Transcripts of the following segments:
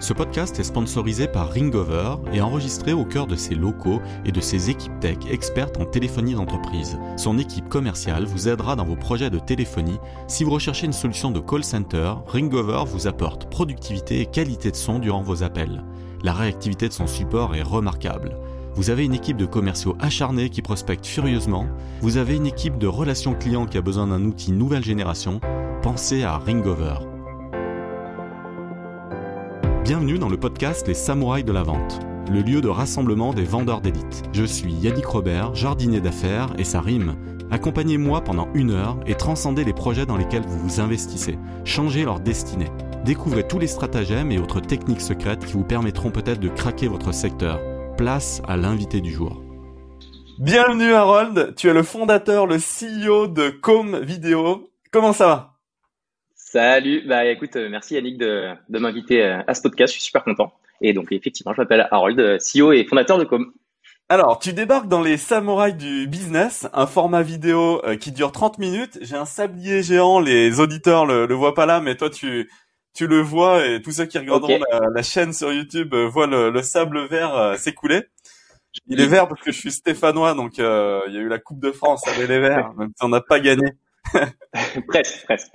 Ce podcast est sponsorisé par Ringover et enregistré au cœur de ses locaux et de ses équipes tech expertes en téléphonie d'entreprise. Son équipe commerciale vous aidera dans vos projets de téléphonie. Si vous recherchez une solution de call center, Ringover vous apporte productivité et qualité de son durant vos appels. La réactivité de son support est remarquable. Vous avez une équipe de commerciaux acharnés qui prospectent furieusement. Vous avez une équipe de relations clients qui a besoin d'un outil nouvelle génération. Pensez à Ringover. Bienvenue dans le podcast Les Samouraïs de la Vente, le lieu de rassemblement des vendeurs d'élite. Je suis Yannick Robert, jardinier d'affaires, et ça rime. Accompagnez-moi pendant une heure et transcendez les projets dans lesquels vous vous investissez. Changez leur destinée. Découvrez tous les stratagèmes et autres techniques secrètes qui vous permettront peut-être de craquer votre secteur. Place à l'invité du jour. Bienvenue Harold, tu es le fondateur, le CEO de Com Vidéo. Comment ça va? Salut, bah écoute, euh, merci Yannick de, de m'inviter euh, à ce podcast, je suis super content. Et donc effectivement, je m'appelle Harold, euh, CEO et fondateur de Com. Alors, tu débarques dans les samouraïs du business, un format vidéo qui dure 30 minutes. J'ai un sablier géant, les auditeurs le, le voient pas là, mais toi tu tu le vois et tous ceux qui regarderont la, la, chaîne sur YouTube voient le, le sable vert s'écouler. Il est vert parce que je suis stéphanois, donc euh, il y a eu la Coupe de France avec les verts, même si on n'a pas gagné. presque, presque.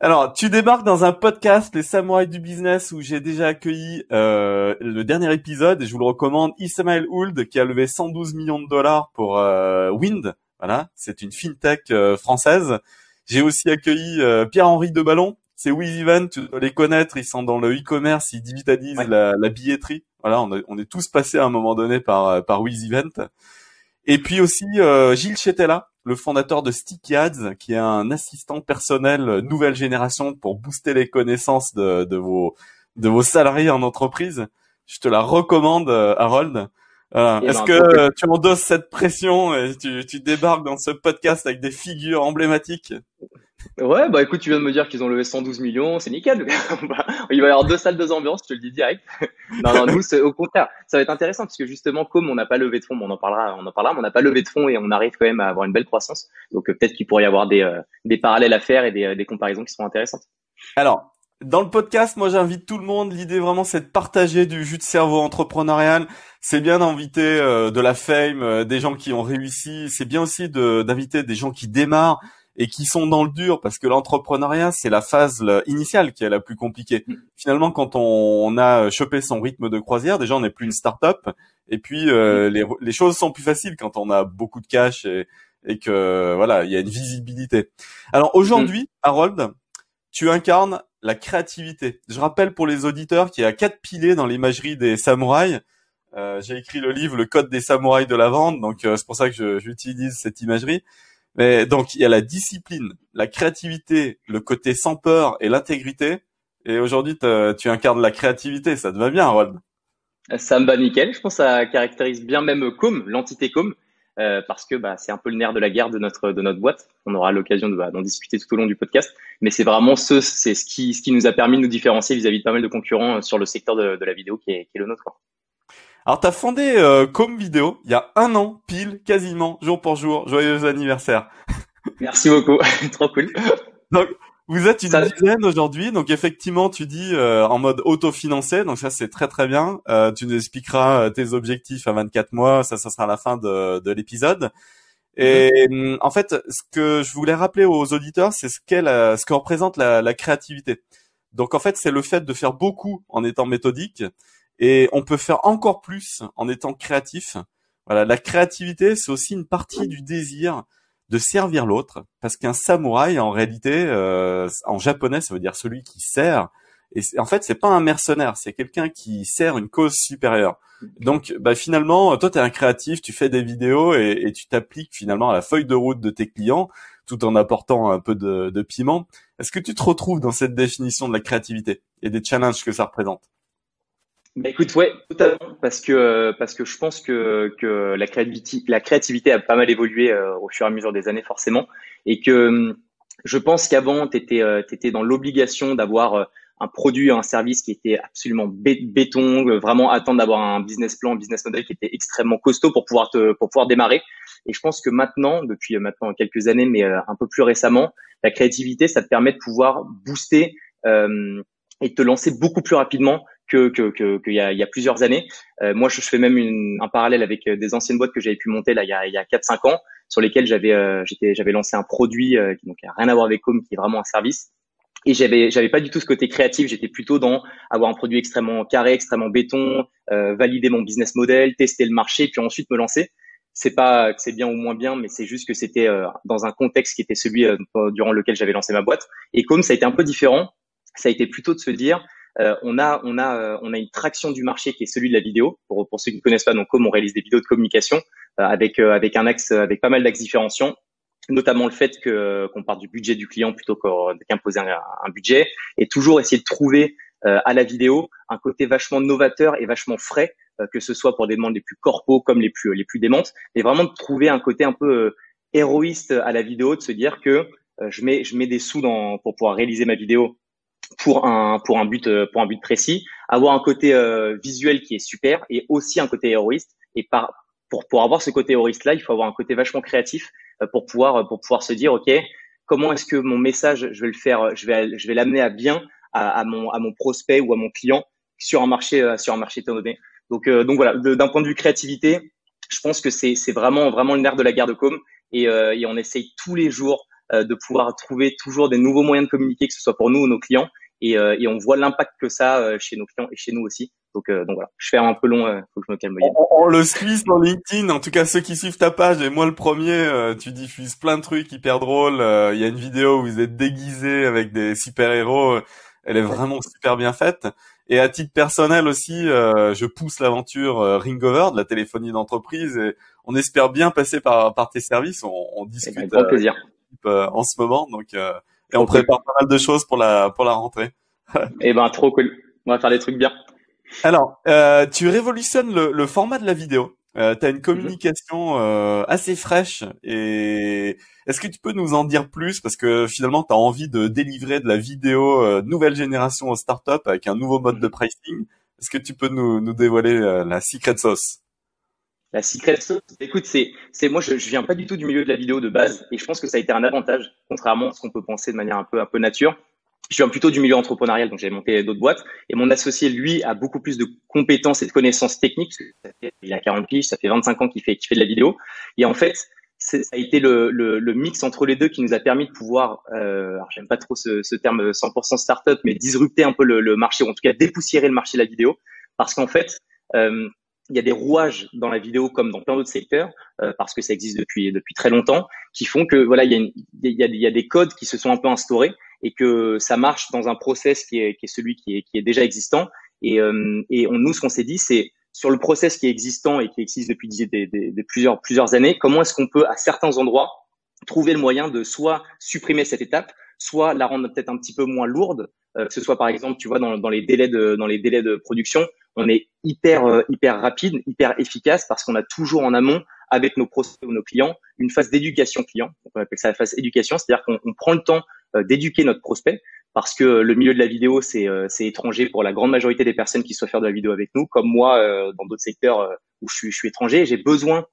Alors, tu débarques dans un podcast, Les Samouraïs du Business, où j'ai déjà accueilli euh, le dernier épisode, et je vous le recommande, Ismail Ould, qui a levé 112 millions de dollars pour euh, Wind. Voilà, c'est une fintech euh, française. J'ai aussi accueilli euh, Pierre-Henri Deballon, c'est WizEvent, tu dois les connaître, ils sont dans le e-commerce, ils digitalisent Ouais. la, la billetterie. Voilà, on, est- on est tous passés à un moment donné par, euh, par WizEvent. Et puis aussi euh, Gilles Chetella, le fondateur de Sticky Ads, qui est un assistant personnel euh, nouvelle génération pour booster les connaissances de, de vos de vos salariés en entreprise. Je te la recommande, euh, Harold. Voilà. Eh Est-ce ben, que cool. euh, tu endosses cette pression et tu, tu débarques dans ce podcast avec des figures emblématiques? Ouais, bah écoute, tu viens de me dire qu'ils ont levé 112 millions, c'est nickel. Bah, Il va y avoir deux salles, deux ambiances, je te le dis direct. Non, non, nous, au contraire, ça va être intéressant parce que justement, comme on n'a pas levé de fonds, on en parlera, on en parlera, mais on n'a pas levé de fonds et on arrive quand même à avoir une belle croissance. Donc euh, peut-être qu'il pourrait y avoir des, euh, des parallèles à faire et des, euh, des comparaisons qui seront intéressantes. Alors, dans le podcast, moi j'invite tout le monde. L'idée vraiment c'est de partager du jus de cerveau entrepreneurial. C'est bien d'inviter euh, de la fame, euh, des gens qui ont réussi. C'est bien aussi d'inviter des gens qui démarrent et qui sont dans le dur parce que l'entrepreneuriat c'est la phase initiale qui est la plus compliquée. Mm. Finalement, quand on, on a chopé son rythme de croisière, déjà on n'est plus une start-up et puis euh, les, les choses sont plus faciles quand on a beaucoup de cash et, et que voilà il y a une visibilité. Alors aujourd'hui, Harold, tu incarnes la créativité. Je rappelle pour les auditeurs qu'il y a quatre piliers dans l'imagerie des samouraïs. Euh, J'ai écrit le livre Le Code des samouraïs de la vente, donc euh, c'est pour ça que j'utilise cette imagerie. Mais donc il y a la discipline, la créativité, le côté sans peur et l'intégrité. Et aujourd'hui, tu incarnes la créativité. Ça te va bien, Harold? Ça me va nickel. Je pense que ça caractérise bien même Com, l'entité Com, euh, parce que bah, c'est un peu le nerf de la guerre de notre de notre boîte. On aura l'occasion bah, d'en discuter tout au long du podcast. Mais c'est vraiment ce c'est ce qui ce qui nous a permis de nous différencier vis-à-vis de pas mal de concurrents euh, sur le secteur de, la vidéo qui est le nôtre. Alors, t'as fondé euh, Com Vidéo il y a un an, pile, quasiment, jour pour jour. Joyeux anniversaire. Merci beaucoup, trop cool. Vous êtes une Ça- dizaine aujourd'hui, donc effectivement, tu dis euh, en mode autofinancé, donc ça c'est très très bien. Euh, tu nous expliqueras euh, tes objectifs à 24 mois, ça, ça sera à la fin de, de l'épisode. Et hum, en fait, ce que je voulais rappeler aux auditeurs, c'est ce qu'est ce que représente la, la créativité. Donc en fait, c'est le fait de faire beaucoup en étant méthodique, et on peut faire encore plus en étant créatif. Voilà, la créativité, c'est aussi une partie du désir de servir l'autre, parce qu'un samouraï, en réalité, euh, en japonais, ça veut dire celui qui sert. Et en fait, c'est pas un mercenaire, c'est quelqu'un qui sert une cause supérieure. Donc, bah, finalement, toi, tu es un créatif, tu fais des vidéos et, et tu t'appliques finalement à la feuille de route de tes clients, tout en apportant un peu de, de piment. Est-ce que tu te retrouves dans cette définition de la créativité et des challenges que ça représente? Bah, écoute, ouais, totalement, parce que parce que je pense que que la créativité la créativité a pas mal évolué euh, au fur et à mesure des années forcément, et que hum, je pense qu'avant t'étais euh, t'étais dans l'obligation d'avoir euh, un produit, un service qui était absolument bé- béton, vraiment attendre d'avoir un business plan, un business model qui était extrêmement costaud pour pouvoir te pour pouvoir démarrer. Et je pense que maintenant, depuis maintenant quelques années, mais un peu plus récemment, la créativité, ça te permet de pouvoir booster euh, et te lancer beaucoup plus rapidement que qu'il que, y, a, y a plusieurs années. Euh, moi, je, fais même une, un parallèle avec euh, des anciennes boîtes que j'avais pu monter là il y a, il y a 4-5 ans, sur lesquelles j'avais euh, j'étais j'avais lancé un produit euh, qui donc a rien à voir avec Com, qui est vraiment un service. Et j'avais j'avais pas du tout ce côté créatif. J'étais plutôt dans avoir un produit extrêmement carré, extrêmement béton, valider mon business model, tester le marché, puis ensuite me lancer c'est pas que c'est bien ou moins bien, mais c'est juste que c'était dans un contexte qui était celui durant lequel j'avais lancé ma boîte. Et comme ça a été un peu différent, ça a été plutôt de se dire, euh, on a on a euh, on a une traction du marché qui est celui de la vidéo. Pour pour ceux qui ne connaissent pas, donc comme on réalise des vidéos de communication euh, avec avec un axe avec pas mal d'axes différenciants. Notamment le fait que qu'on part du budget du client plutôt qu'imposer un, un, budget. Et toujours essayer de trouver à la vidéo un côté vachement novateur et vachement frais que ce soit pour des demandes les plus corpaux comme les plus les plus démentes. Mais vraiment de trouver un côté un peu héroïste à la vidéo de se dire que je mets je mets des sous dans pour pouvoir réaliser ma vidéo pour un pour un but euh, pour un but précis, avoir un côté euh, visuel qui est super et aussi un côté héroïste. Et par pour pour avoir ce côté héroïste là, il faut avoir un côté vachement créatif euh, pour pouvoir pour pouvoir se dire ok comment est-ce que mon message je vais le faire je vais je vais l'amener à bien à, à, mon à mon prospect ou à mon client sur un marché sur un marché donné. Donc donc voilà d'un point de vue créativité, je pense que c'est c'est vraiment vraiment le nerf de la guerre de com et, et on essaye tous les jours euh, de pouvoir trouver toujours des nouveaux moyens de communiquer, que ce soit pour nous ou nos clients. Et, euh, et on voit l'impact que ça a euh, chez nos clients et chez nous aussi. Donc, donc voilà, je fais un peu long, faut que je me calme. On, le suit sur LinkedIn, en tout cas ceux qui suivent ta page et moi le premier, tu diffuses plein de trucs hyper drôles. Il y a une vidéo où vous êtes déguisé avec des super héros, elle est vraiment super bien faite. Et à titre personnel aussi, je pousse l'aventure Ringover de la téléphonie d'entreprise et on espère bien passer par, par tes services. On, on discute. Avec grand plaisir. Euh, en ce moment. Donc, euh, et on prépare pas mal de choses pour la pour la rentrée. eh ben, trop cool. On va faire des trucs bien. Alors, euh, tu révolutionnes le, le, format de la vidéo. Euh, tu as une communication euh, assez fraîche et est-ce que tu peux nous en dire plus? Parce que finalement tu as envie de délivrer de la vidéo nouvelle génération aux startups avec un nouveau mode de pricing. Est-ce que tu peux nous, nous dévoiler la secret sauce? La secret sauce, écoute, c'est, c'est moi, je, je viens pas du tout du milieu de la vidéo de base, et je pense que ça a été un avantage, contrairement à ce qu'on peut penser de manière un peu, un peu nature. Je viens plutôt du milieu entrepreneurial, donc j'ai monté d'autres boîtes, et mon associé, lui, a beaucoup plus de compétences et de connaissances techniques. il a 40 piges, ça fait 25 ans qu'il fait, qu'il fait de la vidéo, et en fait, ça a été le, le, le, mix entre les deux qui nous a permis de pouvoir, euh, alors j'aime pas trop ce, ce terme 100% startup, mais disrupter un peu le, le, marché, ou en tout cas dépoussiérer le marché de la vidéo, parce qu'en fait, euh, il y a des rouages dans la vidéo comme dans plein d'autres secteurs euh, parce que ça existe depuis depuis très longtemps qui font que voilà il y a, il y a, des codes qui se sont un peu instaurés et que ça marche dans un process qui est, qui est celui qui est, qui est déjà existant. Et, euh, et on, nous ce qu'on s'est dit c'est sur le process qui est existant et qui existe depuis des, des, des, plusieurs plusieurs années comment est-ce qu'on peut à certains endroits trouver le moyen de soit supprimer cette étape soit la rendre peut-être un petit peu moins lourde euh, que ce soit par exemple tu vois dans, dans les délais de dans les délais de production on est hyper euh, hyper rapide, hyper efficace parce qu'on a toujours en amont avec nos prospects ou nos clients une phase d'éducation client. On appelle ça la phase éducation, c'est-à-dire qu'on prend le temps euh, d'éduquer notre prospect parce que le milieu de la vidéo c'est euh, c'est étranger pour la grande majorité des personnes qui souhaitent faire de la vidéo avec nous, comme moi dans d'autres secteurs où je suis je suis étranger, j'ai besoin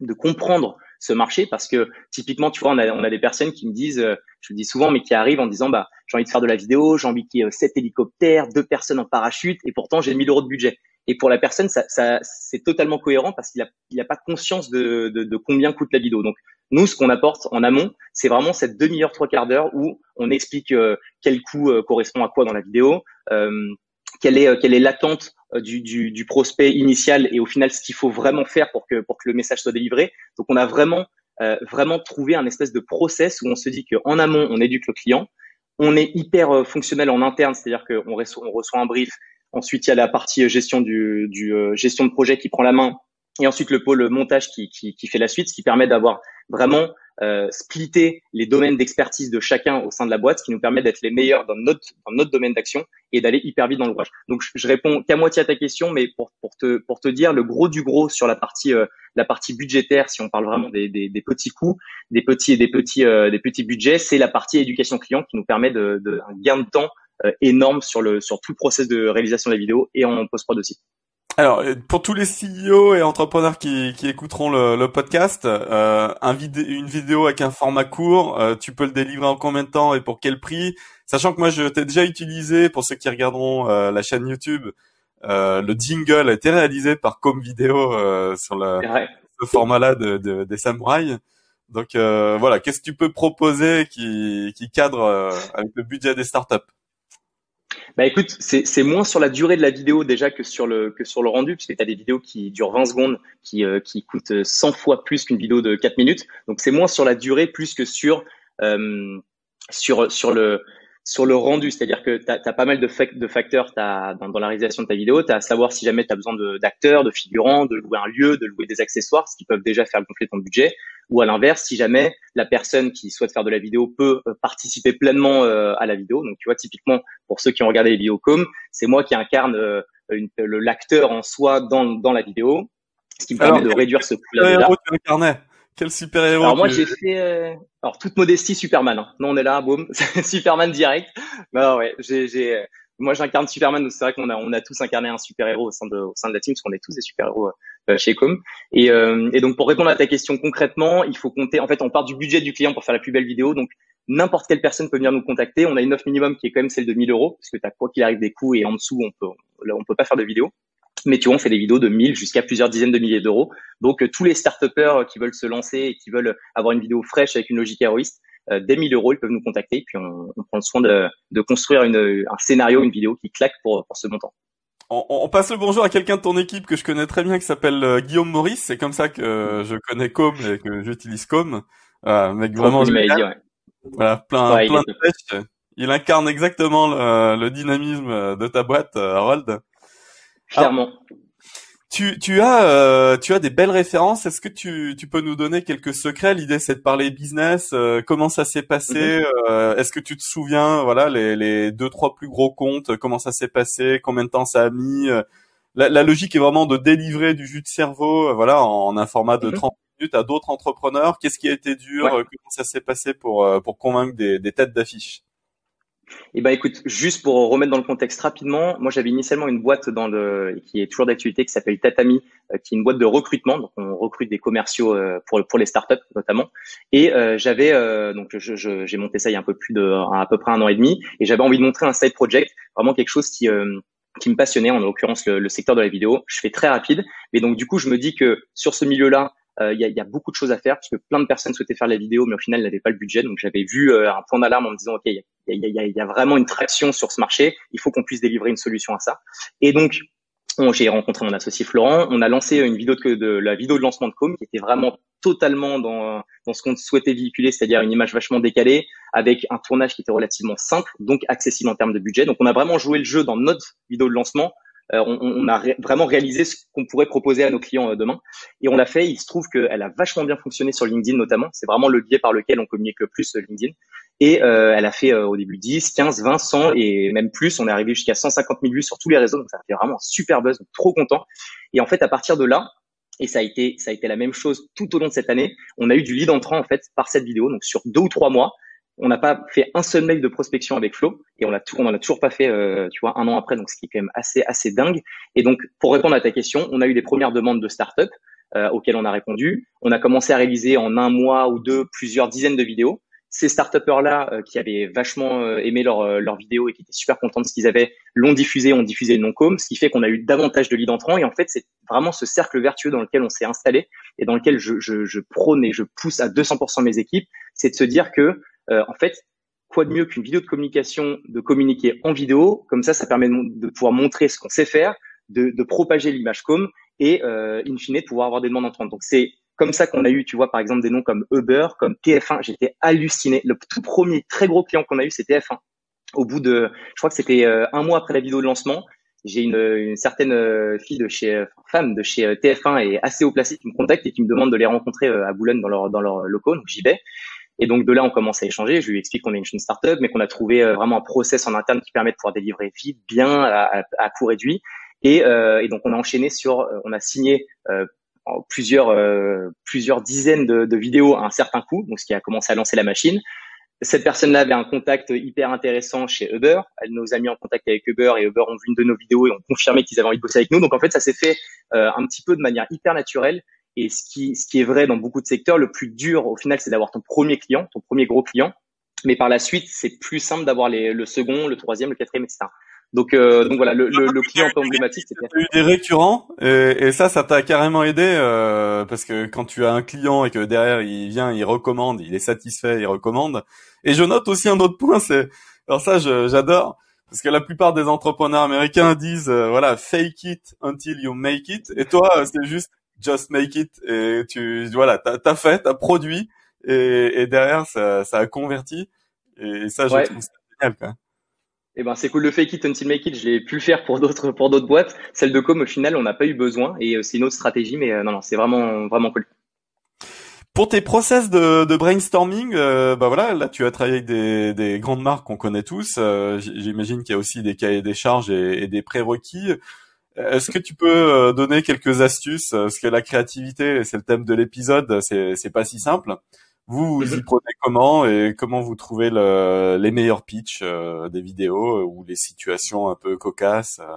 de comprendre ce marché parce que typiquement tu vois on a on a des personnes qui me disent je le dis souvent mais qui arrivent en disant bah j'ai envie de faire de la vidéo j'ai envie qu'il y ait sept hélicoptères deux personnes en parachute et pourtant j'ai 1000 euros de budget et pour la personne ça, ça c'est totalement cohérent parce qu'il a il a pas conscience de, de, de combien coûte la vidéo donc nous ce qu'on apporte en amont c'est vraiment cette demi-heure trois quarts d'heure où on explique euh, quel coût euh, correspond à quoi dans la vidéo euh, quelle est quelle est l'attente du, du, du, prospect initial et au final ce qu'il faut vraiment faire pour que pour que le message soit délivré. Donc on a vraiment euh, vraiment trouvé un espèce de process où on se dit qu'en amont on éduque le client, on est hyper euh, fonctionnel en interne, c'est-à-dire qu'on reçoit, on reçoit un brief. Ensuite il y a la partie gestion du, du euh, gestion de projet qui prend la main et ensuite le pôle montage qui, qui, qui fait la suite, ce qui permet d'avoir vraiment euh, splitter les domaines d'expertise de chacun au sein de la boîte, ce qui nous permet d'être les meilleurs dans notre, dans notre domaine d'action et d'aller hyper vite dans l'ouvrage. Donc je, réponds qu'à moitié à ta question, mais pour, pour, te, pour te dire le gros du gros sur la partie, euh, la partie budgétaire, si on parle vraiment des, des, des petits coûts, des petits, des petits, euh, des petits budgets, c'est la partie éducation client qui nous permet de, de un gain de temps euh, énorme sur le sur tout le process de réalisation de la vidéo et en post-prod aussi. Alors, pour tous les CEO et entrepreneurs qui, qui écouteront le, le podcast, euh, un une vidéo avec un format court, euh, tu peux le délivrer en combien de temps et pour quel prix? Sachant que moi, je t'ai déjà utilisé, pour ceux qui regarderont euh, la chaîne YouTube, euh, le jingle a été réalisé par Com Vidéo sur le, ce format-là de, de, des samouraïs. Donc voilà, qu'est-ce que tu peux proposer qui, qui cadre avec le budget des startups? Bah écoute, c'est moins sur la durée de la vidéo déjà que sur le que sur le rendu, puisque tu as des vidéos qui durent 20 secondes, qui euh, qui coûtent 100 fois plus qu'une vidéo de 4 minutes. Donc c'est moins sur la durée plus que sur euh, sur sur le sur le rendu, c'est-à-dire que tu as, pas mal de, de facteurs as, dans, dans, la réalisation de ta vidéo. Tu as à savoir si jamais tu as besoin d'acteurs, de, figurants, de louer un lieu, de louer des accessoires, ce qui peuvent déjà faire gonfler ton budget. Ou à l'inverse, si jamais la personne qui souhaite faire de la vidéo peut euh, participer pleinement euh, à la vidéo. Donc tu vois, typiquement, pour ceux qui ont regardé les vidéos c'est moi qui incarne euh, l'acteur en soi dans, dans la vidéo, ce qui me permet de réduire ce coût-là. Quel super héros Alors moi j'ai fait, euh... alors toute modestie Superman. Hein. Non on est là, boum, Superman direct. Non ouais, j'ai, j'ai, moi j'incarne Superman. C'est vrai qu'on a, on a tous incarné un super héros au sein de, au sein de la team, parce qu'on est tous des super héros euh, chez Com. Et, euh, et donc pour répondre à ta question concrètement, il faut compter. En fait, on part du budget du client pour faire la plus belle vidéo. Donc n'importe quelle personne peut venir nous contacter. On a une offre minimum qui est quand même celle de 1000 euros, parce que t'as quoi qu'il arrive des coûts et en dessous on peut, on peut pas faire de vidéo. Mais tu vois, on fait des vidéos de 1000 jusqu'à plusieurs dizaines de milliers d'euros. Donc, euh, tous les start qui veulent se lancer et qui veulent avoir une vidéo fraîche avec une logique héroïste, euh, dès 1000 euros, ils peuvent nous contacter. Puis, on, on prend le soin de, de construire une, un scénario, une vidéo qui claque pour, pour ce montant. On, on, passe le bonjour à quelqu'un de ton équipe que je connais très bien qui s'appelle euh, Guillaume Maurice. C'est comme ça que je connais Com et que j'utilise Com. Euh, mec vraiment Voilà, plein, plein de pêche. Il incarne exactement le, le, dynamisme de ta boîte, Harold. Clairement. tu, tu as euh, tu as des belles références. Est-ce que tu, tu peux nous donner quelques secrets? L'idée c'est de parler business. Euh, comment ça s'est passé? Mhm. euh, Est-ce que tu te souviens voilà les, les deux trois plus gros comptes Comment ça s'est passé? Combien de temps ça a mis? La, la, logique est vraiment de délivrer du jus de cerveau voilà en, un format de 30 mhm. minutes à d'autres entrepreneurs. Qu'est-ce qui a été dur? Comment ça s'est passé pour pour convaincre des, des têtes d'affiche? Eh ben écoute, juste pour remettre dans le contexte rapidement, moi j'avais initialement une boîte dans le qui est toujours d'actualité qui s'appelle Tatami, euh, qui est une boîte de recrutement. Donc on recrute des commerciaux euh, pour pour les startups notamment. Et euh, j'avais donc j'ai je, monté ça il y a un peu plus de à peu près un an et demi, et j'avais envie de montrer un side project, vraiment quelque chose qui qui me passionnait, en l'occurrence le, le, secteur de la vidéo. Je fais très rapide, mais donc du coup je me dis que sur ce milieu-là, euh, il y, a, y, a, beaucoup de choses à faire parce que plein de personnes souhaitaient faire la vidéo, mais au final, n'avaient pas le budget. Donc j'avais vu euh, un point d'alarme en me disant, ok, il y a, y, y a, vraiment une traction sur ce marché. Il faut qu'on puisse délivrer une solution à ça. Et donc j'ai rencontré mon associé Florent. On a lancé une vidéo de, de, la vidéo de lancement de Com qui était vraiment totalement dans, dans ce qu'on souhaitait véhiculer, c'est-à-dire une image vachement décalée avec un tournage qui était relativement simple, donc accessible en termes de budget. Donc on a vraiment joué le jeu dans notre vidéo de lancement euh, on, on, a vraiment réalisé ce qu'on pourrait proposer à nos clients euh, demain. Et on l'a fait. Il se trouve qu'elle a vachement bien fonctionné sur LinkedIn notamment. C'est vraiment le biais par lequel on communique le plus euh, LinkedIn. Et euh, elle a fait au début 10, 15, 20, 100 et même plus. On est arrivé jusqu'à 150 000 vues sur tous les réseaux. Donc ça a fait vraiment un super buzz. Trop content. Et en fait, à partir de là, et ça a été ça a été la même chose tout au long de cette année. On a eu du lead entrant en fait par cette vidéo. Donc sur deux ou trois mois, on n'a pas fait un seul mail de prospection avec Flo et on l'a on en a toujours pas fait euh, tu vois un an après donc ce qui est quand même assez assez dingue. Et donc pour répondre à ta question on a eu des premières demandes de start-up euh, auxquelles on a répondu. On a commencé à réaliser en un mois ou deux plusieurs dizaines de vidéos ces start là euh, qui avaient vachement aimé leur leur vidéo et qui étaient super contents de ce qu'ils avaient l'ont diffusé ont diffusé le non-com ce qui fait qu'on a eu davantage de leads entrants et en fait c'est vraiment ce cercle vertueux dans lequel on s'est installé et dans lequel je, je, je prône et je pousse à 200% mes équipes c'est de se dire que euh, en fait, quoi de mieux qu'une vidéo de communication, de communiquer en vidéo, comme ça, ça permet de, pouvoir montrer ce qu'on sait faire, de, de propager l'image com et euh, in fine de pouvoir avoir des demandes entrantes. Donc c'est comme ça qu'on a eu, tu vois, par exemple des noms comme Uber, comme TF1. J'étais halluciné. Le tout premier très gros client qu'on a eu, c'était TF1. Au bout de, je crois que c'était euh, un mois après la vidéo de lancement, j'ai une, certaine euh, fille de chez femme de chez TF1 et assez haut placée qui me contacte et qui me demande de les rencontrer à Boulogne dans leur dans leur locaux. Donc j'y vais. Et donc de là, on commence à échanger. Je lui explique qu'on est une startup, mais qu'on a trouvé euh, vraiment un process en interne qui permet de pouvoir délivrer vite, bien, à, coût réduit. Et, euh, et, donc on a enchaîné sur, euh, on a signé euh, plusieurs plusieurs dizaines de, de, vidéos à un certain coût, donc ce qui a commencé à lancer la machine. cette personne-là avait un contact hyper intéressant chez Uber. Elle nous a mis en contact avec Uber et Uber ont vu une de nos vidéos et ont confirmé qu'ils avaient envie de bosser avec nous. Donc en fait, ça s'est fait euh, un petit peu de manière hyper naturelle. Et ce qui, ce qui est vrai dans beaucoup de secteurs, le plus dur au final, c'est d'avoir ton premier client, ton premier gros client. Mais par la suite, c'est plus simple d'avoir le second, le troisième, le quatrième, etc. Donc, euh, donc voilà, le, le, client un peu emblématique, c'est eu des récurrents et, et ça, ça t'a carrément aidé euh, parce que quand tu as un client et que derrière il vient, il recommande, il est satisfait, il recommande. Et je note aussi un autre point, c'est alors ça, j'adore parce que la plupart des entrepreneurs américains disent euh, voilà, fake it until you make it. Et toi, euh, c'est juste just make it et tu voilà, t'as as fait, t'as produit et, et derrière ça, ça a converti. Et ça, je trouve ça génial. Quoi. Eh ben, c'est cool. Le fake it until make it, je l'ai pu faire pour d'autres, pour d'autres boîtes. Celle de com, au final, on n'a pas eu besoin et euh, c'est une autre stratégie, mais euh, non, non, c'est vraiment, vraiment cool. Pour tes process de, brainstorming, euh, bah voilà, là tu as travaillé avec des, des grandes marques qu'on connaît tous. J'imagine qu'il y a aussi des cahiers des charges et, et des prérequis. Est-ce que tu peux donner quelques astuces? Parce que la créativité, c'est le thème de l'épisode, c'est pas si simple. Vous, vous y prenez comment et comment vous trouvez le, les meilleurs pitchs euh, des vidéos euh, ou les situations un peu cocasses euh?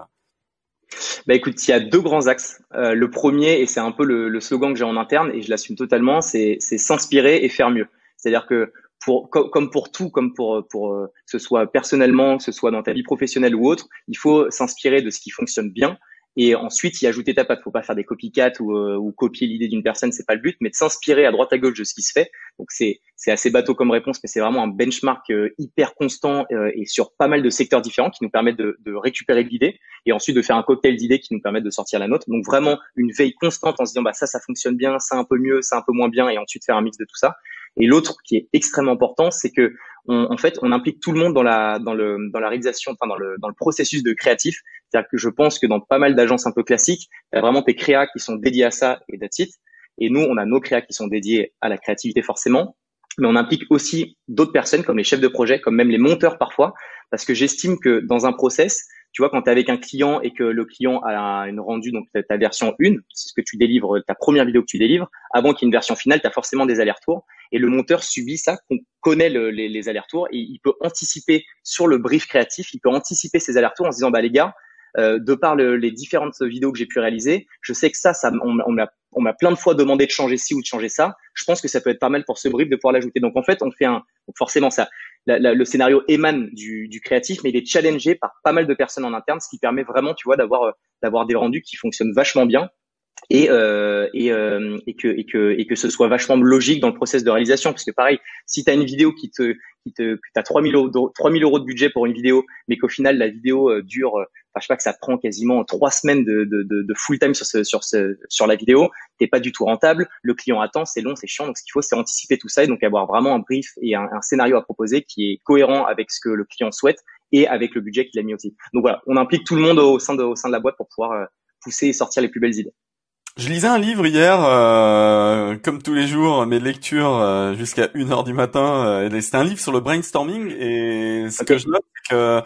bah écoute, il y a deux grands axes. le premier, et c'est un peu le, le slogan que j'ai en interne, et je l'assume totalement, c'est s'inspirer et faire mieux. C'est-à-dire que pour, comme pour tout, comme pour, pour que ce soit personnellement, que ce soit dans ta vie professionnelle ou autre, il faut s'inspirer de ce qui fonctionne bien et ensuite y ajouter ta patte. Faut pas faire des copycats ou, euh, ou copier l'idée d'une personne, c'est pas le but, mais de s'inspirer à droite à gauche de ce qui se fait. Donc c'est c'est assez bateau comme réponse, mais c'est vraiment un benchmark euh, hyper constant euh, et sur pas mal de secteurs différents qui nous permettent de, de récupérer l'idée et ensuite de faire un cocktail d'idées qui nous permettent de sortir la note. Donc vraiment une veille constante en se disant bah ça ça fonctionne bien, ça un peu mieux, ça un peu moins bien et ensuite faire un mix de tout ça. Et l'autre qui est extrêmement important, c'est que on, en fait, on implique tout le monde dans la dans le dans la réalisation, enfin dans le dans le processus de créatif. C'est-à-dire que je pense que dans pas mal d'agences un peu classiques, il y a vraiment tes créas qui sont dédiés à ça et that's it. Et nous, on a nos créas qui sont dédiés à la créativité forcément, mais on implique aussi d'autres personnes comme les chefs de projet, comme même les monteurs parfois, parce que j'estime que dans un process, tu vois, quand tu es avec un client et que le client a une rendue, donc ta version 1, c'est ce que tu délivres, ta première vidéo que tu délivres, avant qu'il y ait une version finale, tu as forcément des allers-retours. Et le monteur subit ça, qu'on connaît les, les allers-retours, et il peut anticiper sur le brief créatif, il peut anticiper ces allers-retours en se disant, bah les gars, euh, de par les différentes vidéos que j'ai pu réaliser, je sais que ça, ça on, on m'a plein de fois demandé de changer ci ou de changer ça. Je pense que ça peut être pas mal pour ce brief de pouvoir l'ajouter. Donc en fait, on fait un forcément ça. le scénario émane du, du, créatif, mais il est challengé par pas mal de personnes en interne, ce qui permet vraiment, tu vois, d'avoir euh, d'avoir des rendus qui fonctionnent vachement bien et euh, et, euh, et que et que et que ce soit vachement logique dans le process de réalisation parce que pareil si tu as une vidéo qui te qui te que tu as 3000 euros 3000 euros de budget pour une vidéo mais qu'au final la vidéo euh, dure euh, enfin je sais pas que ça prend quasiment trois semaines de, de, de, de full time sur ce, sur ce, sur la vidéo. T'es pas du tout rentable. Le client attend c'est long c'est chiant. Donc ce qu'il faut c'est anticiper tout ça et donc avoir vraiment un brief et un, un scénario à proposer qui est cohérent avec ce que le client souhaite et avec le budget qu'il a mis aussi. Donc voilà. On implique tout le monde au sein de au sein de la boîte pour pouvoir pousser et sortir les plus belles idées. Je lisais un livre hier, euh, comme tous les jours, mes lectures euh, jusqu'à 1 heure du matin. Euh, C'était un livre sur le brainstorming et ce que je note, c'est que euh,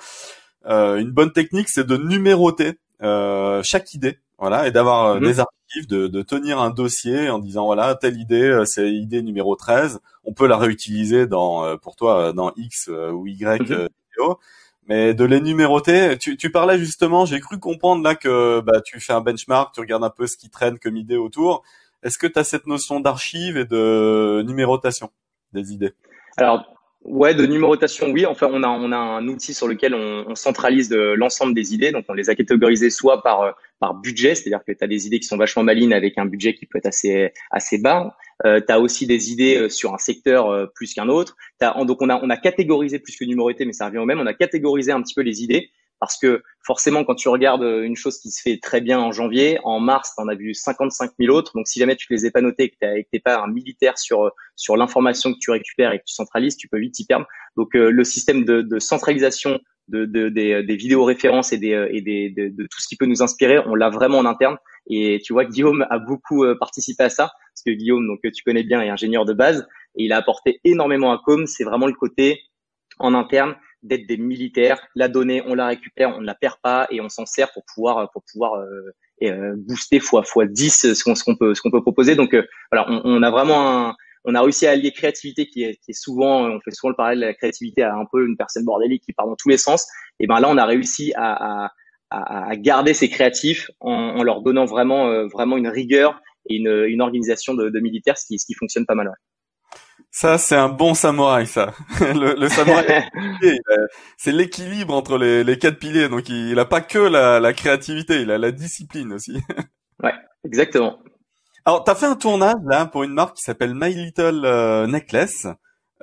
une bonne technique, c'est de numéroter chaque idée, voilà, et d'avoir mhm. des archives, de, de, tenir un dossier en disant voilà telle idée, c'est idée numéro 13. On peut la réutiliser dans, pour toi, dans X ou Y mhm. vidéo mais de les numéroter. Tu, tu parlais justement, j'ai cru comprendre là que bah, tu fais un benchmark, tu regardes un peu ce qui traîne comme idée autour. Est-ce que tu as cette notion d'archive et de numérotation des idées? Alors, ouais, de numérotation, oui. Enfin, on a, on a un outil sur lequel on, on centralise l'ensemble des idées. Donc, on les a catégorisées soit par, par budget, c'est-à-dire que tu as des idées qui sont vachement malines avec un budget qui peut être assez, assez bas. Euh, tu as aussi des idées euh, sur un secteur euh, plus qu'un autre. donc on a, on a catégorisé plus que numéroté, mais ça revient au même. On a catégorisé un petit peu les idées parce que forcément, quand tu regardes euh, une chose qui se fait très bien en janvier, en mars, tu en as vu 55 000 autres. Donc, si jamais tu les ai pas notés et que tu pas un militaire sur sur l'information que tu récupères et que tu centralises, tu peux vite t'y perdre. Donc, le système de, de centralisation de, de, des, des vidéos références et, des, et des, de, de, tout ce qui peut nous inspirer, on l'a vraiment en interne. Et tu vois, Guillaume a beaucoup participé à ça parce que Guillaume, donc que tu connais bien, est ingénieur de base et il a apporté énormément à Com. C'est vraiment le côté en interne d'être des militaires. La donnée, on la récupère, on ne la perd pas et on s'en sert pour pouvoir pour pouvoir euh, euh booster fois fois 10 ce qu'on peut ce qu'on peut proposer. Donc euh, voilà, on, on, a vraiment un on a réussi à allier créativité qui est, qui est souvent, on fait souvent le parallèle de la créativité à un peu une personne bordélique qui part dans tous les sens. Et ben là, on a réussi à, à, à garder ces créatifs en, en leur donnant vraiment, euh, vraiment une rigueur et une, une organisation de, de militaires, ce qui, ce qui fonctionne pas mal. Ça, c'est un bon samouraï, ça. le, le samouraï, c'est l'équilibre entre les, les, quatre piliers. Donc, il n'a pas que la, la, créativité, il a la discipline aussi. ouais, exactement. Alors, tu as fait un tournage là pour une marque qui s'appelle My Little euh, Necklace.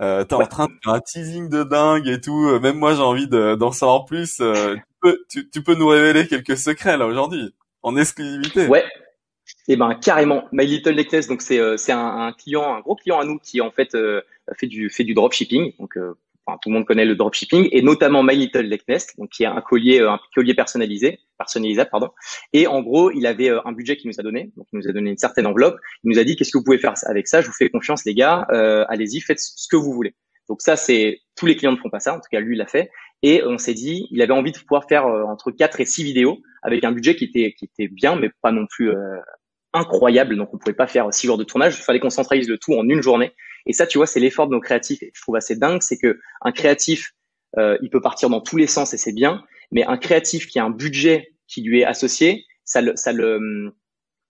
Euh, T'es en train de faire un teasing de dingue et tout. Même moi, j'ai envie d'en savoir plus. Euh, tu, peux, tu, tu, peux nous révéler quelques secrets là aujourd'hui, en exclusivité. Ouais, eh ben carrément, My Little Necklace, donc c'est euh, un, un, client, un gros client à nous qui en fait euh, fait du fait du dropshipping. Donc euh, enfin, tout le monde connaît le dropshipping et notamment My Little Necklace, donc qui est un collier un collier personnalisé, personnalisable pardon. Et en gros, il avait un budget qu'il nous a donné, donc il nous a donné une certaine enveloppe. Il nous a dit qu'est-ce que vous pouvez faire avec ça? Je vous fais confiance les gars, allez-y, faites ce que vous voulez. Donc ça c'est tous les clients ne font pas ça, en tout cas lui il l'a fait. Et on s'est dit, il avait envie de pouvoir faire entre 4 et 6 vidéos avec un budget qui était qui était bien, mais pas non plus incroyable. Donc, on pouvait pas faire six jours de tournage. Il fallait qu'on centralise le tout en une journée. Et ça, tu vois, c'est l'effort de nos créatifs. Et je trouve assez dingue, c'est que un créatif, euh, il peut partir dans tous les sens et c'est bien. Mais un créatif qui a un budget qui lui est associé, ça le, ça le,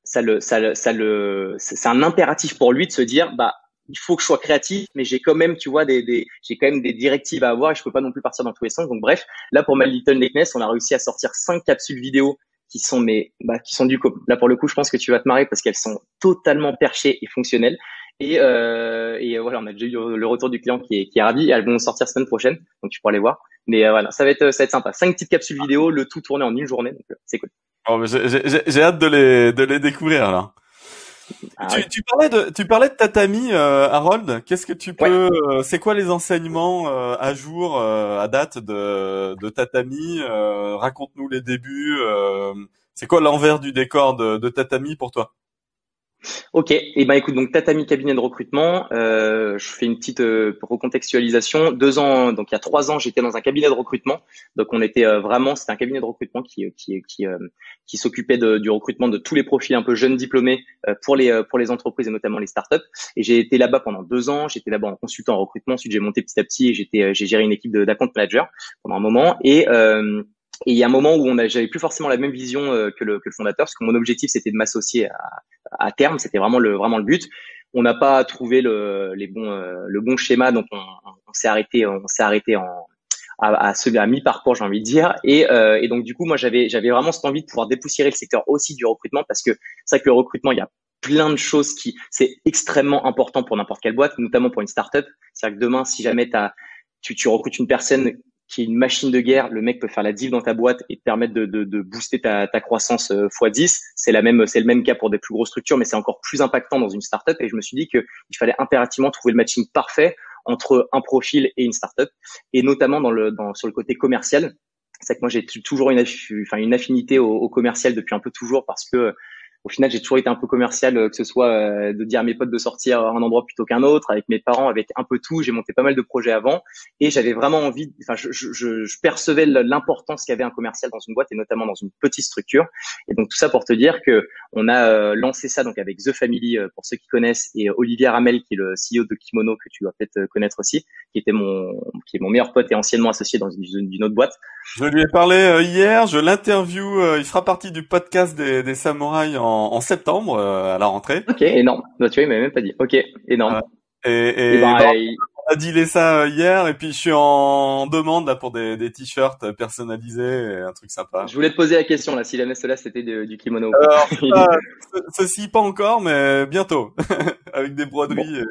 ça le, ça le, ça le, c'est un impératif pour lui de se dire, bah, il faut que je sois créatif, mais j'ai quand même, tu vois, des, des j'ai quand même des directives à avoir et je peux pas non plus partir dans tous les sens. Donc bref, là pour My Little on a réussi à sortir cinq capsules vidéo qui sont mais bah, qui sont du coup là pour le coup je pense que tu vas te marrer parce qu'elles sont totalement perchées et fonctionnelles. Et, euh, et voilà on a déjà eu le retour du client qui est, ravi. Elles vont sortir semaine prochaine donc tu pourras les voir. Mais euh, voilà ça va être ça va être sympa. Cinq petites capsules vidéo le tout tourné en une journée donc euh, c'est cool. Oh, j'ai hâte de les de les découvrir là ah tu, tu, parlais de tu parlais de Tatami, euh, Harold. Qu'est-ce que tu peux euh, C'est quoi les enseignements euh, à jour, euh, à date de, de Tatami Raconte-nous les débuts. c'est quoi l'envers du décor de, de Tatami pour toi? Ok, et eh ben écoute, donc Tatami cabinet de recrutement, euh, je fais une petite euh, recontextualisation. Deux ans, donc il y a trois ans, j'étais dans un cabinet de recrutement. Donc on était euh, vraiment, c'était un cabinet de recrutement qui qui qui, euh, qui s'occupait du recrutement de tous les profils un peu jeunes diplômés euh, pour les pour les entreprises et notamment les startups. Et j'ai été là-bas pendant deux ans. J'étais là-bas en consultant en recrutement. Ensuite j'ai monté petit à petit et j'étais j'ai géré une équipe d'account manager pendant un moment et et il y a un moment où on j'avais plus forcément la même vision que, le, que le fondateur, parce que mon objectif c'était de m'associer à, à terme. C'était vraiment le vraiment le but. On n'a pas trouvé le, les bons, euh, le bon schéma, donc on, s'est arrêté, on s'est arrêté en à, à, à mi-parcours, j'ai envie de dire. Et, euh, et donc du coup, moi, j'avais j'avais vraiment cette envie de pouvoir dépoussiérer le secteur aussi du recrutement, parce que c'est vrai que le recrutement, il y a plein de choses qui c'est extrêmement important pour n'importe quelle boîte, notamment pour une startup. C'est-à-dire que demain, si jamais tu, tu recrutes une personne qui est une machine de guerre, le mec peut faire la div dans ta boîte et te permettre de, de, de booster ta, ta croissance euh, x10. C'est la même, c'est le même cas pour des plus grosses structures, mais c'est encore plus impactant dans une startup. Et je me suis dit qu'il fallait impérativement trouver le matching parfait entre un profil et une startup, et notamment dans le, dans, sur le côté commercial. C'est que moi j'ai toujours une, une affinité au, au, commercial depuis un peu toujours parce que au final, j'ai toujours été un peu commercial, euh, que ce soit euh, de dire à mes potes de sortir un endroit plutôt qu'un autre, avec mes parents, avec un peu tout. J'ai monté pas mal de projets avant, et j'avais vraiment envie. Enfin, je, je, je percevais l'importance qu'avait un commercial dans une boîte et notamment dans une petite structure. Et donc tout ça pour te dire que on a euh, lancé ça donc avec The Family pour ceux qui connaissent et Olivier Ramel qui est le CEO de Kimono que tu vas peut-être connaître aussi, qui était mon qui est mon meilleur pote et anciennement associé dans une, une autre boîte. Je lui ai parlé hier, je l'interview, il fera partie du podcast des, des samouraïs en en, septembre euh, à la rentrée. Ok, énorme. Bah, tu vois, il m'a même pas dit. Ok, énorme. et, et, ben, bah, on a dealé ça euh, hier et puis je suis en demande là pour des, des t-shirts personnalisés et un truc sympa. Je voulais te poser la question là si la là c'était du kimono. Alors, ceci pas encore mais bientôt avec des broderies. Et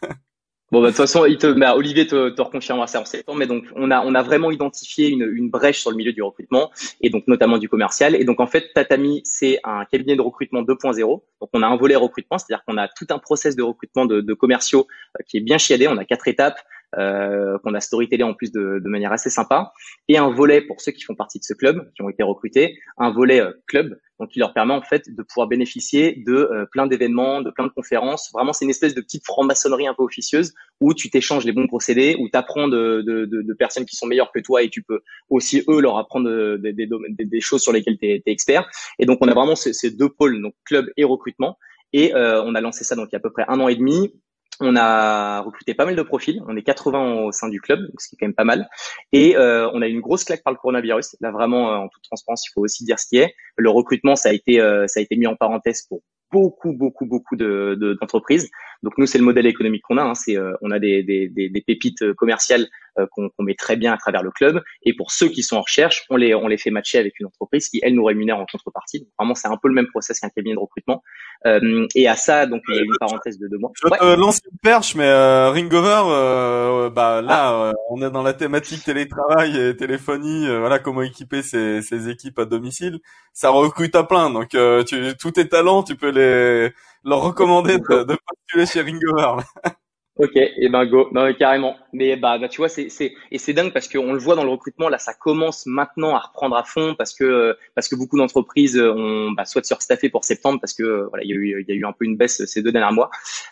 voilà. Bon, bah, de toute façon, il te, bah, Olivier te, te reconfirmera ça en septembre, mais donc on a, vraiment identifié une, une brèche sur le milieu du recrutement et donc notamment du commercial. Et donc en fait, Tatami, c'est un cabinet de recrutement 2.0. Donc on a un volet recrutement, c'est-à-dire qu'on a tout un process de recrutement de, de commerciaux euh, qui est bien chiadé. On a quatre étapes euh, qu'on a storytellé en plus de, de, manière assez sympa, et un volet pour ceux qui font partie de ce club, qui ont été recrutés, un volet euh, club, donc qui leur permet en fait de pouvoir bénéficier de euh, plein d'événements, de plein de conférences. Vraiment, c'est une espèce de petite franc-maçonnerie un peu officieuse où tu t'échanges les bons procédés, où tu apprends de, de, de, personnes qui sont meilleures que toi et tu peux aussi eux leur apprendre des, des, des choses sur lesquelles tu es, expert. Et donc on a vraiment ces, ces, deux pôles, donc club et recrutement. Et euh, on a lancé ça donc il y a à peu près un an et demi on a recruté pas mal de profils. On est 80 au sein du club, ce qui est quand même pas mal. Et euh, on a eu une grosse claque par le coronavirus. Là, vraiment, euh, en toute transparence, il faut aussi dire ce qui est. Le recrutement, ça a été, euh, ça a été mis en parenthèse pour beaucoup, beaucoup, beaucoup de d'entreprises. Donc nous, c'est le modèle économique qu'on a. Hein. C'est, euh, on a des, des, des, des pépites euh, commerciales euh, qu'on met très bien à travers le club. Et pour ceux qui sont en recherche, on les, on les fait matcher avec une entreprise qui, elle, nous rémunère en contrepartie. Donc, vraiment, c'est un peu le même process qu'un cabinet de recrutement. Et à ça, donc, il y a une parenthèse de deux mois. Je te lance une perche, mais Ringover, bah là, ah. on est dans la thématique télétravail et téléphonie. voilà, comment équiper ses, ses, équipes à domicile. Ça recrute à plein. Donc, tu, tous tes talents, tu peux les leur recommander de, de postuler chez Ringover. Ok, et ben go, non, carrément. Mais bah, bah tu vois, c'est c'est et c'est dingue parce qu'on le voit dans le recrutement là, ça commence maintenant à reprendre à fond parce que parce que beaucoup d'entreprises ont bah, soit surstaffé pour septembre parce que voilà, il y a eu il y a eu un peu une baisse ces deux derniers mois.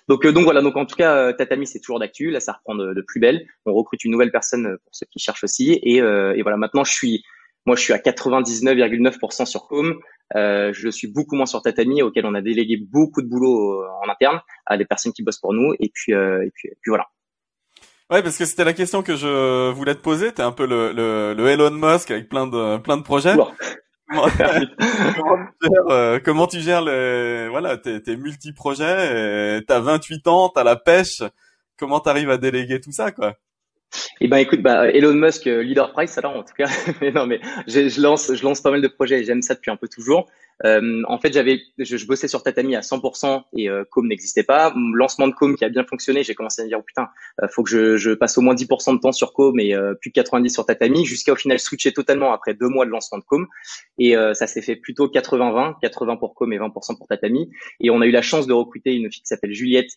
Donc euh, donc voilà, donc en tout cas, euh, Tatami c'est toujours d'actu, là ça reprend de, de, plus belle. On recrute une nouvelle personne pour ceux qui cherchent aussi et euh, et voilà, maintenant je suis moi je suis à 99,9% sur Com. Euh, je suis beaucoup moins sur Tatami, auquel on a délégué beaucoup de boulot euh, en interne à des personnes qui bossent pour nous. Et puis, euh, et puis, puis voilà. Ouais, parce que c'était la question que je voulais te poser. T'es un peu le, le, le, Elon Musk avec plein de plein de projets. comment, tu gères, euh, comment tu gères les voilà tes, tes multi-projets? T'as 28 ans, t'as la pêche. Comment t'arrives à déléguer tout ça, quoi? Eh ben écoute, bah, Elon Musk, euh, leader price alors en tout cas. mais non, mais je, lance, je lance pas mal de projets et j'aime ça depuis un peu toujours. Euh, en fait, j'avais, je, je, bossais sur Tatami à 100% et euh, Com n'existait pas. Lancement de Com qui a bien fonctionné, j'ai commencé à me dire oh, putain, euh, faut que je, je, passe au moins 10% de temps sur Com et euh, plus de 90 sur Tatami, jusqu'à au final switcher totalement après deux mois de lancement de Com. Et ça s'est fait plutôt 80-20, 80 pour Com et 20% pour Tatami. Et on a eu la chance de recruter une fille qui s'appelle Juliette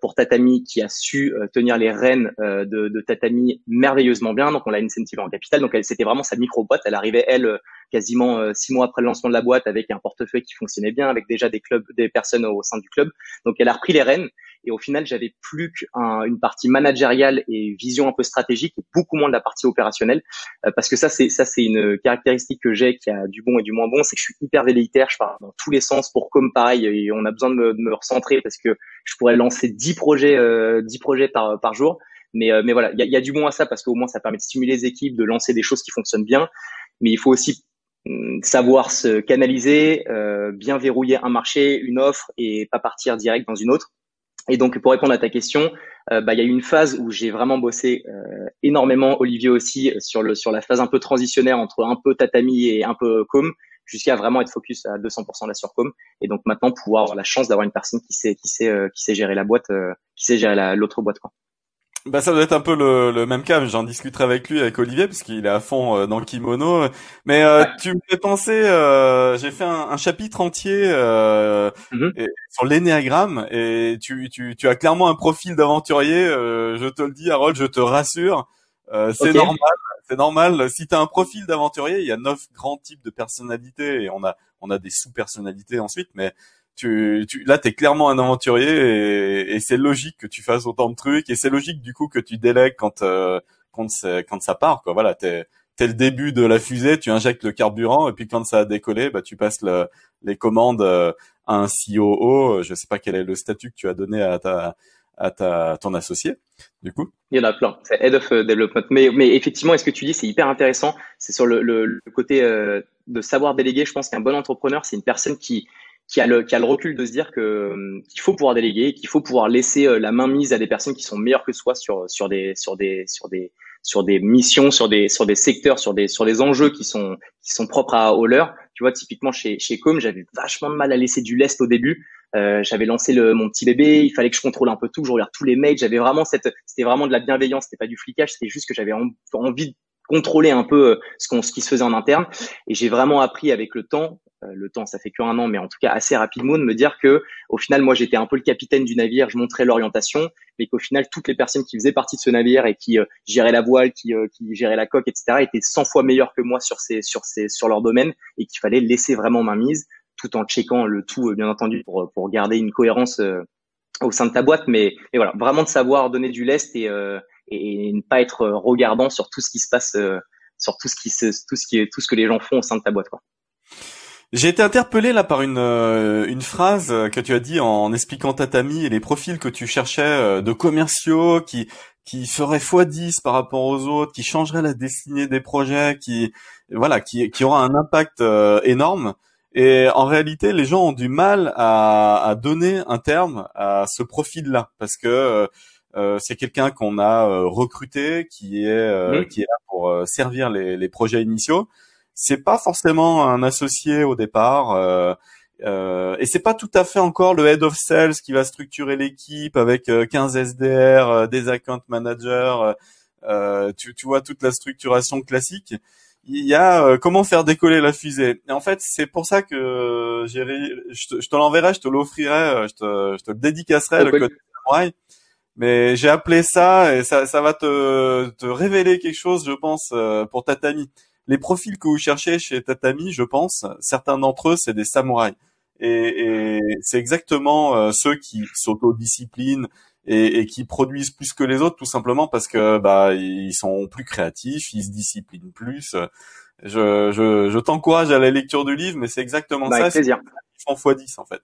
pour Tatami, qui a su tenir les rênes de, de, Tatami merveilleusement bien. Donc on l'a incentive en capital. Donc elle, c'était vraiment sa micro boîte. Elle arrivait elle quasiment euh, six mois après le lancement de la boîte avec un portefeuille qui fonctionnait bien, avec déjà des clubs, des personnes au sein du club. Donc elle a repris les rênes. Et au final, j'avais plus qu'une partie managériale et vision un peu stratégique, et beaucoup moins de la partie opérationnelle, euh, parce que ça, c'est ça, c'est une caractéristique que j'ai qui a du bon et du moins bon, c'est que je suis hyper velléitaire, je pars dans tous les sens pour comme pareil, et on a besoin de me, recentrer parce que je pourrais lancer 10 projets, euh, 10 projets par par jour. Mais, euh, mais voilà, il y a, y a, du bon à ça parce qu'au moins ça permet de stimuler les équipes, de lancer des choses qui fonctionnent bien. Mais il faut aussi savoir se canaliser, euh, bien verrouiller un marché, une offre et pas partir direct dans une autre. Et donc pour répondre à ta question, euh, bah, il y a eu une phase où j'ai vraiment bossé euh, énormément, Olivier aussi, sur le sur la phase un peu transitionnaire entre un peu tatami et un peu com, jusqu'à vraiment être focus à 200% là sur com. Et donc maintenant pouvoir avoir la chance d'avoir une personne qui sait qui sait qui sait gérer la boîte, qui sait gérer l'autre boîte quoi. Bah ça doit être un peu le, le même cas, j'en discuterai avec lui, avec Olivier, parce qu'il est à fond euh, dans le kimono. Mais euh, tu me fais penser, euh, j'ai fait un, chapitre entier mm-hmm. sur l'énéagramme, et tu, tu, tu as clairement un profil d'aventurier, je te le dis Harold, je te rassure, c'est normal. C'est normal. Si tu as un profil d'aventurier, il y a neuf grands types de personnalités et on a on a des sous-personnalités ensuite, mais tu, tu là t'es clairement un aventurier et, et c'est logique que tu fasses autant de trucs et c'est logique du coup que tu délègues quand euh, quand quand ça part quoi. Voilà t'es t'es le début de la fusée tu injectes le carburant et puis quand ça a décollé bah tu passes le, les commandes euh, à un COO je sais pas quel est le statut que tu as donné à ta à ta ton associé du coup. Il y en a plein. C'est head of development. Mais mais effectivement est-ce que tu dis c'est hyper intéressant? C'est sur le, le, côté euh, de savoir déléguer. Je pense qu'un bon entrepreneur c'est une personne qui qui a le qui a le recul de se dire que euh, qu'il faut pouvoir déléguer, qu'il faut pouvoir laisser euh, la main mise à des personnes qui sont meilleures que soi sur sur des sur des sur des sur des missions, sur des sur des secteurs, sur des sur des enjeux qui sont qui sont propres à au. Tu vois, typiquement chez chez Com, j'avais vachement de mal à laisser du lest au début. Euh, j'avais lancé le, mon petit bébé, il fallait que je contrôle un peu tout, je regarde tous les mails. J'avais vraiment cette, c'était vraiment de la bienveillance, c'était pas du flicage, c'était juste que j'avais envie de contrôler un peu euh, ce, qu'on, ce qui se faisait en interne. Et j'ai vraiment appris avec le temps, euh, le temps ça fait qu'un an, mais en tout cas assez rapidement, de me dire que au final moi j'étais un peu le capitaine du navire, je montrais l'orientation, mais qu'au final toutes les personnes qui faisaient partie de ce navire et qui euh, géraient la voile, qui, qui géraient la coque, etc. étaient 100 fois meilleures que moi sur ces sur ces sur leur domaine et qu'il fallait laisser vraiment ma mise tout en checkant le tout bien entendu pour pour garder une cohérence au sein de ta boîte, mais, mais voilà vraiment de savoir donner du lest et et, ne pas être regardant sur tout ce qui se passe, euh, sur tout ce qui se, tout ce qui est, tout ce que les gens font au sein de ta boîte, quoi. J'ai été interpellé là par une euh, une phrase que tu as dit en, expliquant Tatami et les profils que tu cherchais euh, de commerciaux qui qui feraient x10 par rapport aux autres, qui changeraient la destinée des projets, qui voilà, qui qui aura un impact euh, énorme. Et en réalité, les gens ont du mal à, à donner un terme à ce profil-là parce que euh, c'est quelqu'un qu'on a recruté, qui est qui est là pour servir les, les projets initiaux c'est pas forcément un associé au départ. Euh, euh, et c'est pas tout à fait encore le head of sales qui va structurer l'équipe avec 15 euh, SDR, euh, des account managers. Euh, tu, tu, vois toute la structuration classique. Il y a comment faire décoller la fusée. Et en fait, c'est pour ça que j'ai, je te, je te l'enverrai, je te l'offrirai, je te, je te le dédicacerai le code Mais j'ai appelé ça et ça, ça va te, te révéler quelque chose, je pense, pour Tatami les profils que vous cherchez chez Tatami, je pense, certains d'entre eux, c'est des samouraïs. Et, c'est exactement euh, ceux qui s'autodisciplinent et, et qui produisent plus que les autres, tout simplement parce que bah ils sont plus créatifs, ils se disciplinent plus. Je, je, je t'encourage à la lecture du livre, mais c'est exactement bah, ça. Avec plaisir. Ils font x10 en fait.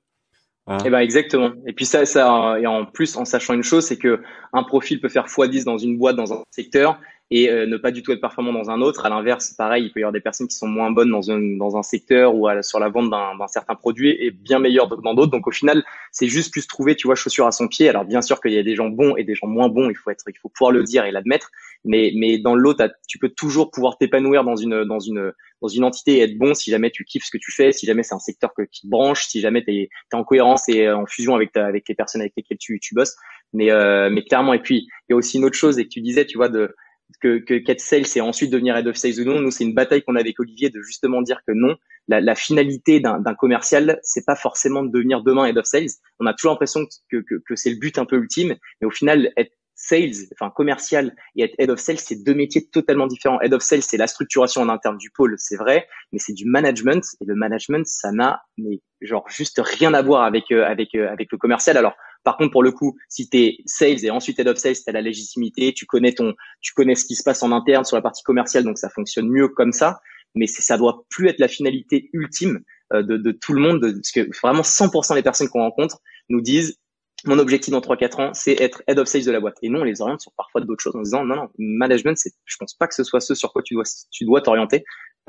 Et eh ben exactement. Et puis ça, ça, et en plus, en sachant une chose, c'est que un profil peut faire x10 dans une boîte, dans un secteur, et euh, ne pas du tout être performant dans un autre. À l'inverse, pareil, il peut y avoir des personnes qui sont moins bonnes dans un, dans un secteur ou à, sur la vente d'un certain produit et bien meilleures dans d'autres. Donc au final, c'est juste plus trouver, tu vois, chaussure à son pied. Alors bien sûr qu'il y a des gens bons et des gens moins bons. Il faut être, il faut pouvoir le dire et l'admettre. Mais mais dans l'autre, tu peux toujours pouvoir t'épanouir dans une dans une dans une entité et être bon si jamais tu kiffes ce que tu fais, si jamais c'est un secteur que, qui te branche, si jamais tu es, en cohérence et en fusion avec ta, avec les personnes avec lesquelles tu, tu bosses. Mais euh, mais clairement et puis il y a aussi une autre chose et que tu disais, tu vois, de que, que Get Sales et ensuite devenir Head of Sales ou non. Nous, c'est une bataille qu'on a avec Olivier de justement dire que non, la, la finalité d'un commercial, c'est pas forcément de devenir demain Head of Sales. On a toujours l'impression que, que, que c'est le but un peu ultime, mais au final, être sales, enfin commercial et être head of sales, c'est deux métiers totalement différents. Head of sales, c'est la structuration en interne du pôle, c'est vrai, mais c'est du management et le management, ça n'a mais genre juste rien à voir avec euh, avec euh, avec le commercial. Alors par contre, pour le coup, si tu es sales et ensuite head of sales, tu as la légitimité, tu connais ton, tu connais ce qui se passe en interne sur la partie commerciale, donc ça fonctionne mieux comme ça. Mais ça doit plus être la finalité ultime euh, de, de tout le monde, de, parce que vraiment 100% des personnes qu'on rencontre nous disent mon objectif dans 3-4 ans, c'est être head of sales de la boîte. Et non, on les oriente sur parfois d'autres choses en disant non, non, management, c'est, je pense pas que ce soit ce sur quoi tu dois, tu dois t'orienter.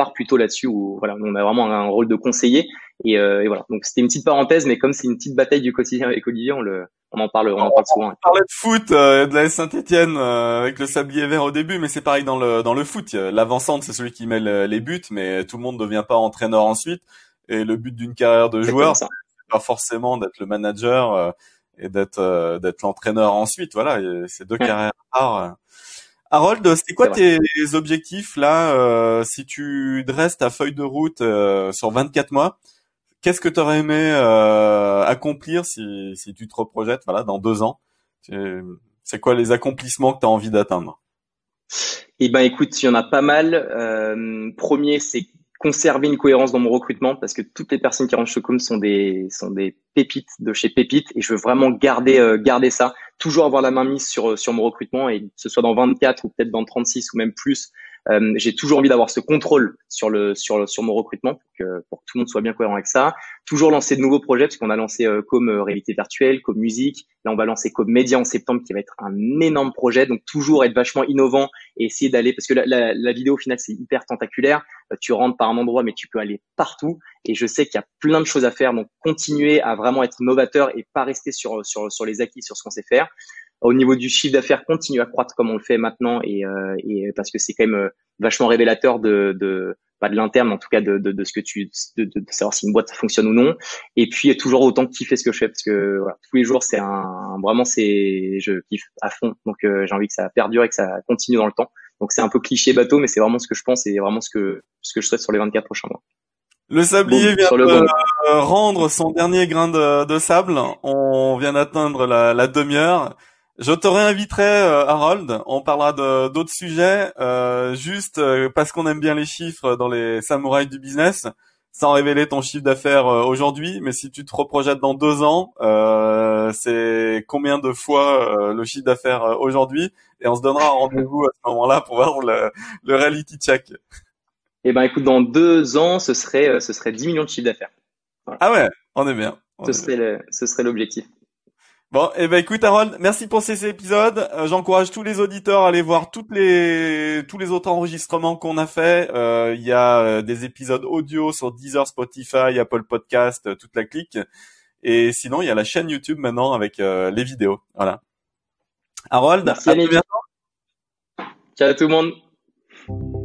Plutôt là-dessus où voilà, on a vraiment un rôle de conseiller. Et, euh, et voilà. Donc c'était une petite parenthèse, mais comme c'est une petite bataille du quotidien avec Olivier, on le, on en parle, on en parle souvent. On parlait de foot, euh, de la Saint-Etienne euh, avec le sablier vert au début, mais c'est pareil dans le dans le foot. L'avancante, c'est celui qui met les buts, mais tout le monde ne devient pas entraîneur ensuite. Et le but d'une carrière de joueur, c'est pas forcément d'être le manager et d'être d'être l'entraîneur ensuite. Voilà, c'est deux carrières rares. Harold, c'est quoi tes objectifs là euh, si tu dresses ta feuille de route sur 24 mois Qu'est-ce que tu aurais aimé euh, accomplir si, si tu te reprojettes voilà, dans deux ans? C'est quoi les accomplissements que tu as envie d'atteindre? Eh ben, écoute, il y en a pas mal. Euh, premier, c'est conserver une cohérence dans mon recrutement parce que toutes les personnes qui rentrent chez Com sont des sont des pépites de chez Pépite et je veux vraiment garder euh, garder ça, toujours avoir la main mise sur sur mon recrutement et que ce soit dans 24 ou peut-être dans 36 ou même plus, euh, j'ai toujours envie d'avoir ce contrôle sur le sur sur mon recrutement pour que, pour tout le monde soit bien cohérent avec ça. Toujours lancer de nouveaux projets parce qu'on a lancé euh, comme euh, réalité virtuelle, comme musique. Là, on va lancer comme média en septembre qui va être un énorme projet. Donc toujours être vachement innovant et essayer d'aller parce que la, la, la vidéo au final c'est hyper tentaculaire. tu rentres par un endroit mais tu peux aller partout. Et je sais qu'il y a plein de choses à faire. Donc continuer à vraiment être novateur et pas rester sur sur sur les acquis, sur ce qu'on sait faire au niveau du chiffre d'affaires continue à croître comme on le fait maintenant et, euh, et parce que c'est quand même euh, vachement révélateur de, de pas de l'interne en tout cas de, de, de ce que tu de, de, savoir si une boîte fonctionne ou non. Et puis toujours autant kiffer ce que je fais parce que voilà, tous les jours c'est un vraiment c'est je kiffe à fond. Donc euh, j'ai envie que ça perdure et que ça continue dans le temps. Donc c'est un peu cliché bateau mais c'est vraiment ce que je pense et vraiment ce que ce que je souhaite sur les 24 prochains mois. Le sablier vient de rendre son dernier grain de, de sable. On vient d'atteindre la, la demi-heure. Je te réinviterai, euh, Harold. On parlera d'autres sujets, euh, juste euh, parce qu'on aime bien les chiffres dans les samouraïs du business, sans révéler ton chiffre d'affaires aujourd'hui. Mais si tu te reprojettes dans deux ans, c'est combien de fois le chiffre d'affaires aujourd'hui? Et on se donnera rendez-vous à ce moment-là pour voir le, le reality check. Eh ben, écoute, dans deux ans, ce serait, ce serait 10 millions de chiffres d'affaires. Ah ouais, on est bien. ce, serait ce serait l'objectif. Bon, et eh ben écoute Harold, merci pour ces épisodes. Euh, j'encourage tous les auditeurs à aller voir toutes les tous les autres enregistrements qu'on a fait. Euh, il y a euh, des épisodes audio sur Deezer, Spotify, Apple Podcast, toute la clique. Et sinon, il y a la chaîne YouTube maintenant avec les vidéos. Voilà. Harold, merci à, à bientôt. Ciao tout le monde.